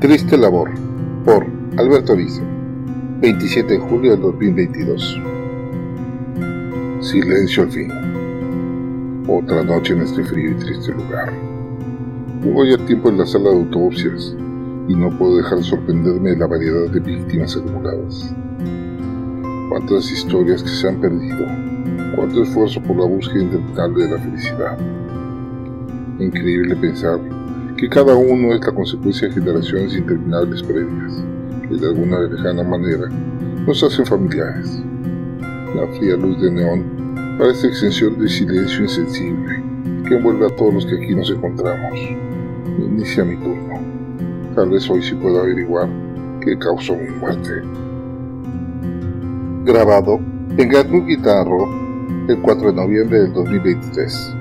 Triste labor, por Alberto Ariza, 27 de julio del 2022. Silencio al fin. Otra noche en este frío y triste lugar. Hubo ya tiempo en la sala de autopsias y no puedo dejar de sorprenderme de la variedad de víctimas acumuladas. Cuántas historias que se han perdido, cuánto esfuerzo por la búsqueda interminable de la felicidad. Increíble pensar que cada uno es la consecuencia de generaciones interminables previas, que de alguna lejana manera nos hacen familiares. La fría luz de neón parece extensión de silencio insensible que envuelve a todos los que aquí nos encontramos. Inicia mi turno. Tal vez hoy sí puedo averiguar qué causó mi muerte. Grabado en Gatnu Guitarro el 4 de noviembre del 2023.